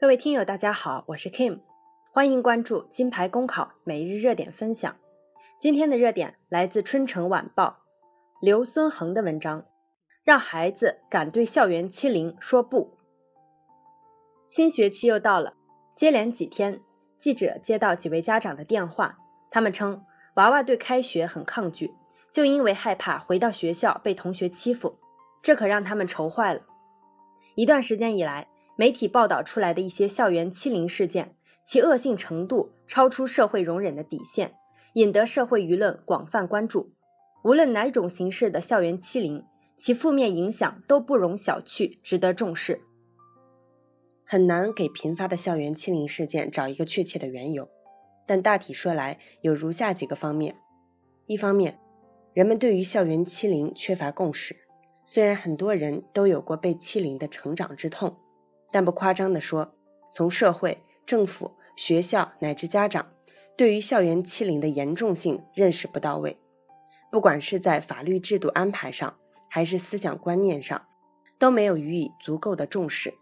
各位听友，大家好，我是 Kim，欢迎关注金牌公考每日热点分享。今天的热点来自《春城晚报》刘孙恒的文章，让孩子敢对校园欺凌说不。新学期又到了，接连几天，记者接到几位家长的电话，他们称娃娃对开学很抗拒，就因为害怕回到学校被同学欺负，这可让他们愁坏了。一段时间以来。媒体报道出来的一些校园欺凌事件，其恶性程度超出社会容忍的底线，引得社会舆论广泛关注。无论哪种形式的校园欺凌，其负面影响都不容小觑，值得重视。很难给频发的校园欺凌事件找一个确切的缘由，但大体说来，有如下几个方面：一方面，人们对于校园欺凌缺乏共识，虽然很多人都有过被欺凌的成长之痛。但不夸张地说，从社会、政府、学校乃至家长，对于校园欺凌的严重性认识不到位，不管是在法律制度安排上，还是思想观念上，都没有予以足够的重视。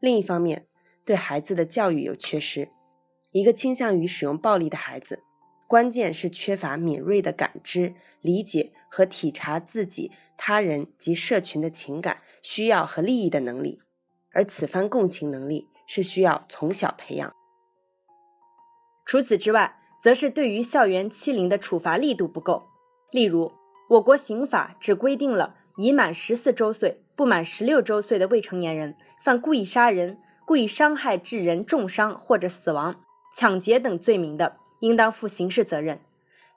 另一方面，对孩子的教育有缺失。一个倾向于使用暴力的孩子，关键是缺乏敏锐的感知、理解和体察自己、他人及社群的情感、需要和利益的能力。而此番共情能力是需要从小培养。除此之外，则是对于校园欺凌的处罚力度不够。例如，我国刑法只规定了已满十四周岁不满十六周岁的未成年人犯故意杀人、故意伤害致人重伤或者死亡、抢劫等罪名的，应当负刑事责任。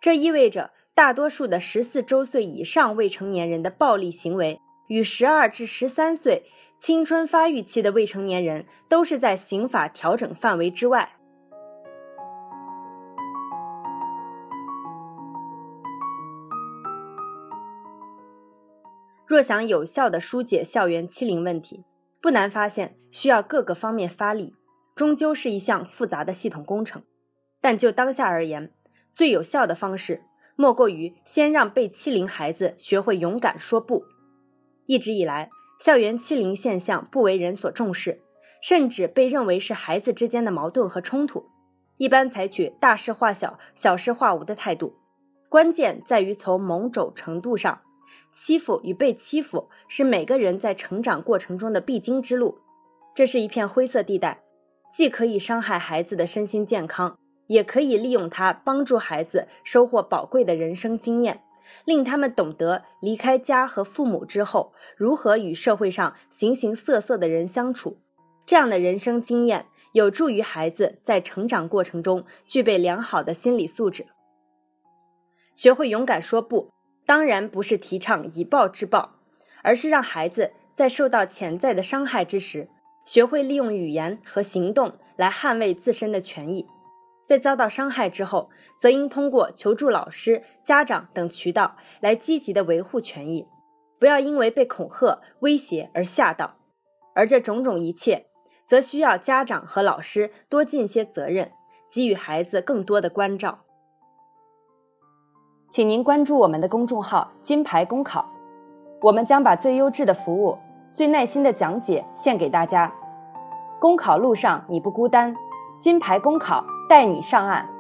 这意味着，大多数的十四周岁以上未成年人的暴力行为与十二至十三岁。青春发育期的未成年人都是在刑法调整范围之外。若想有效的疏解校园欺凌问题，不难发现需要各个方面发力，终究是一项复杂的系统工程。但就当下而言，最有效的方式莫过于先让被欺凌孩子学会勇敢说不。一直以来。校园欺凌现象不为人所重视，甚至被认为是孩子之间的矛盾和冲突，一般采取大事化小、小事化无的态度。关键在于从某种程度上，欺负与被欺负是每个人在成长过程中的必经之路，这是一片灰色地带，既可以伤害孩子的身心健康，也可以利用它帮助孩子收获宝贵的人生经验。令他们懂得离开家和父母之后，如何与社会上形形色色的人相处。这样的人生经验有助于孩子在成长过程中具备良好的心理素质。学会勇敢说不，当然不是提倡以暴制暴，而是让孩子在受到潜在的伤害之时，学会利用语言和行动来捍卫自身的权益。在遭到伤害之后，则应通过求助老师、家长等渠道来积极的维护权益，不要因为被恐吓、威胁而吓到。而这种种一切，则需要家长和老师多尽些责任，给予孩子更多的关照。请您关注我们的公众号“金牌公考”，我们将把最优质的服务、最耐心的讲解献给大家。公考路上你不孤单，金牌公考。带你上岸。